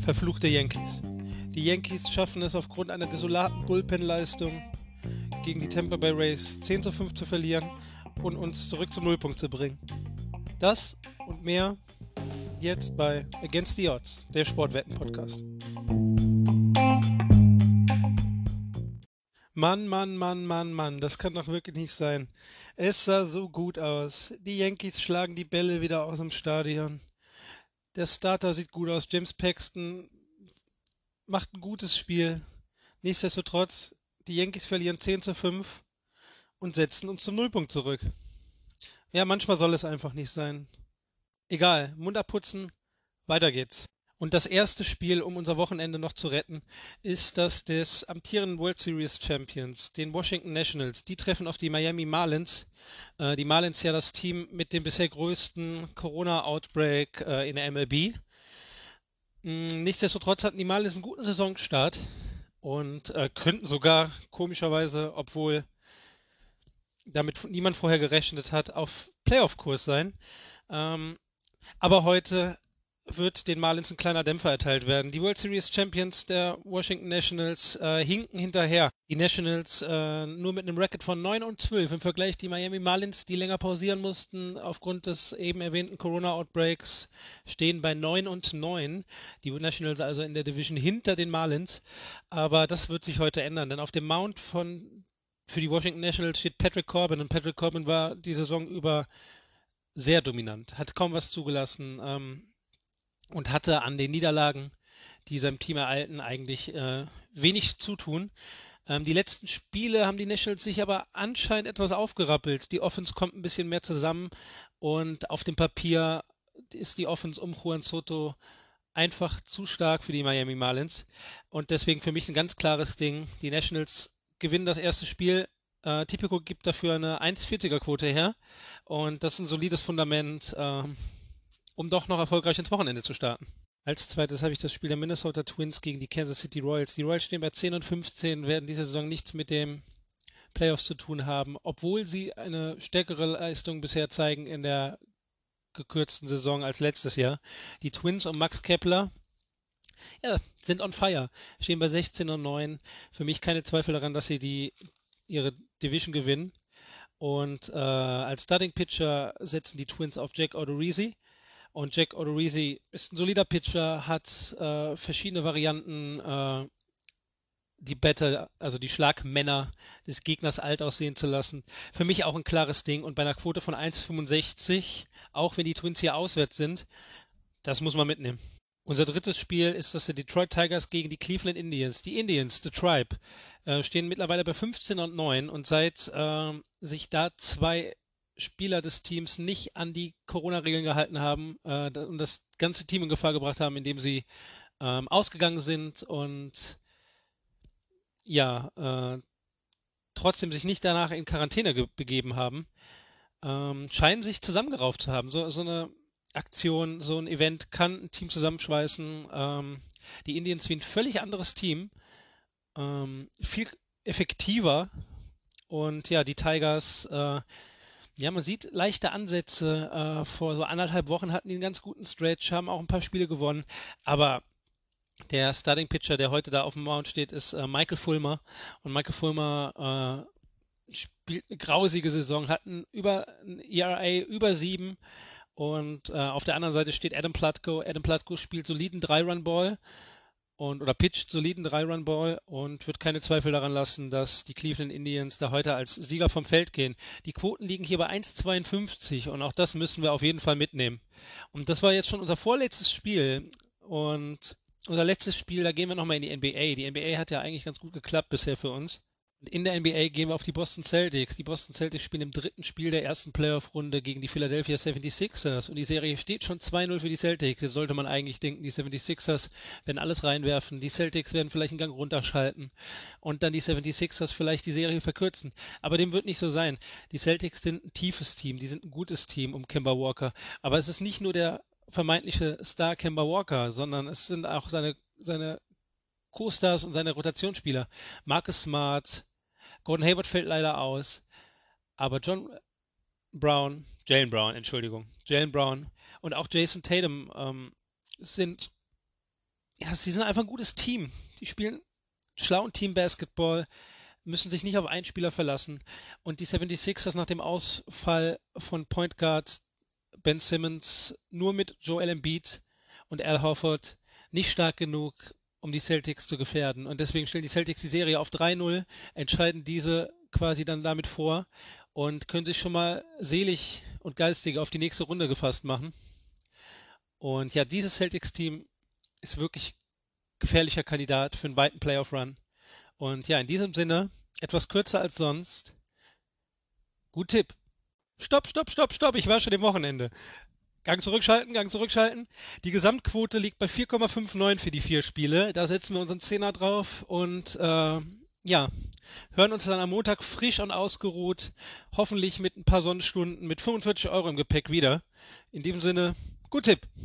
Verfluchte Yankees. Die Yankees schaffen es aufgrund einer desolaten Bullpen-Leistung gegen die Tampa Bay Rays 10 zu 5 zu verlieren und uns zurück zum Nullpunkt zu bringen. Das und mehr jetzt bei Against the Odds, der Sportwetten-Podcast. Mann, Mann, Mann, Mann, Mann, das kann doch wirklich nicht sein. Es sah so gut aus. Die Yankees schlagen die Bälle wieder aus dem Stadion. Der Starter sieht gut aus. James Paxton macht ein gutes Spiel. Nichtsdestotrotz, die Yankees verlieren 10 zu 5 und setzen uns zum Nullpunkt zurück. Ja, manchmal soll es einfach nicht sein. Egal, Mund abputzen, weiter geht's. Und das erste Spiel, um unser Wochenende noch zu retten, ist das des amtierenden World Series Champions, den Washington Nationals. Die treffen auf die Miami Marlins. Äh, die Marlins ja das Team mit dem bisher größten Corona-Outbreak äh, in der MLB. Mm, nichtsdestotrotz hatten die Marlins einen guten Saisonstart und äh, könnten sogar komischerweise, obwohl damit niemand vorher gerechnet hat, auf Playoff-Kurs sein. Ähm, aber heute wird den Marlins ein kleiner Dämpfer erteilt werden. Die World Series Champions der Washington Nationals äh, hinken hinterher. Die Nationals äh, nur mit einem Record von 9 und 12 im Vergleich die Miami Marlins, die länger pausieren mussten aufgrund des eben erwähnten Corona-Outbreaks, stehen bei 9 und 9. Die Nationals also in der Division hinter den Marlins. Aber das wird sich heute ändern, denn auf dem Mount von für die Washington Nationals steht Patrick Corbin und Patrick Corbin war die Saison über sehr dominant, hat kaum was zugelassen ähm, und hatte an den Niederlagen, die seinem Team erhalten, eigentlich äh, wenig zu tun. Ähm, die letzten Spiele haben die Nationals sich aber anscheinend etwas aufgerappelt. Die Offense kommt ein bisschen mehr zusammen und auf dem Papier ist die Offense um Juan Soto einfach zu stark für die Miami Marlins und deswegen für mich ein ganz klares Ding. Die Nationals gewinnen das erste Spiel äh, Tipico gibt dafür eine 1,40er Quote her und das ist ein solides Fundament, äh, um doch noch erfolgreich ins Wochenende zu starten. Als zweites habe ich das Spiel der Minnesota Twins gegen die Kansas City Royals. Die Royals stehen bei 10 und 15, werden diese Saison nichts mit dem Playoffs zu tun haben, obwohl sie eine stärkere Leistung bisher zeigen in der gekürzten Saison als letztes Jahr. Die Twins und Max Kepler ja, sind on fire, stehen bei 16 und 9. Für mich keine Zweifel daran, dass sie die ihre Division gewinnen. Und äh, als Starting Pitcher setzen die Twins auf Jack Odorizzi. Und Jack Odorizzi ist ein solider Pitcher, hat äh, verschiedene Varianten, äh, die Better, also die Schlagmänner des Gegners alt aussehen zu lassen. Für mich auch ein klares Ding. Und bei einer Quote von 1,65, auch wenn die Twins hier auswärts sind, das muss man mitnehmen. Unser drittes Spiel ist das der Detroit Tigers gegen die Cleveland Indians. Die Indians, The Tribe, äh, stehen mittlerweile bei 15 und 9 und seit äh, sich da zwei Spieler des Teams nicht an die Corona-Regeln gehalten haben äh, und das ganze Team in Gefahr gebracht haben, indem sie ähm, ausgegangen sind und ja, äh, trotzdem sich nicht danach in Quarantäne begeben haben, ähm, scheinen sich zusammengerauft zu haben. So, so eine Aktion, so ein Event kann ein Team zusammenschweißen. Ähm, die Indians wie ein völlig anderes Team, ähm, viel effektiver. Und ja, die Tigers, äh, ja, man sieht leichte Ansätze. Äh, vor so anderthalb Wochen hatten die einen ganz guten Stretch, haben auch ein paar Spiele gewonnen. Aber der Starting Pitcher, der heute da auf dem Mount steht, ist äh, Michael Fulmer. Und Michael Fulmer äh, spielt eine grausige Saison, hat ein, über, ein ERA über sieben und äh, auf der anderen Seite steht Adam Plutko. Adam Plutko spielt soliden Drei-Run-Ball und oder pitcht soliden Drei-Run-Ball und wird keine Zweifel daran lassen, dass die Cleveland Indians da heute als Sieger vom Feld gehen. Die Quoten liegen hier bei 1,52 und auch das müssen wir auf jeden Fall mitnehmen. Und das war jetzt schon unser vorletztes Spiel und unser letztes Spiel, da gehen wir nochmal in die NBA. Die NBA hat ja eigentlich ganz gut geklappt bisher für uns. In der NBA gehen wir auf die Boston Celtics. Die Boston Celtics spielen im dritten Spiel der ersten Playoff-Runde gegen die Philadelphia 76ers und die Serie steht schon 2-0 für die Celtics. Jetzt sollte man eigentlich denken, die 76ers werden alles reinwerfen, die Celtics werden vielleicht einen Gang runterschalten und dann die 76ers vielleicht die Serie verkürzen. Aber dem wird nicht so sein. Die Celtics sind ein tiefes Team, die sind ein gutes Team um Kemba Walker. Aber es ist nicht nur der vermeintliche Star Kemba Walker, sondern es sind auch seine, seine Co-Stars und seine Rotationsspieler. Marcus Smart, Gordon Hayward fällt leider aus, aber John Brown, Jalen Brown, Entschuldigung. Jalen Brown und auch Jason Tatum ähm, sind, ja, sie sind einfach ein gutes Team. Die spielen schlauen Team Basketball, müssen sich nicht auf einen Spieler verlassen. Und die 76ers nach dem Ausfall von Point Guard Ben Simmons nur mit Joel Embiid und Al Horford nicht stark genug, um die Celtics zu gefährden. Und deswegen stellen die Celtics die Serie auf 3-0, entscheiden diese quasi dann damit vor und können sich schon mal selig und geistig auf die nächste Runde gefasst machen. Und ja, dieses Celtics-Team ist wirklich gefährlicher Kandidat für einen weiten Playoff-Run. Und ja, in diesem Sinne, etwas kürzer als sonst. Gut Tipp. Stopp, stopp, stopp, stopp, ich war schon im Wochenende. Gang zurückschalten, Gang zurückschalten. Die Gesamtquote liegt bei 4,59 für die vier Spiele. Da setzen wir unseren Zehner drauf und äh, ja, hören uns dann am Montag frisch und ausgeruht, hoffentlich mit ein paar Sonnenstunden, mit 45 Euro im Gepäck wieder. In diesem Sinne, gut Tipp.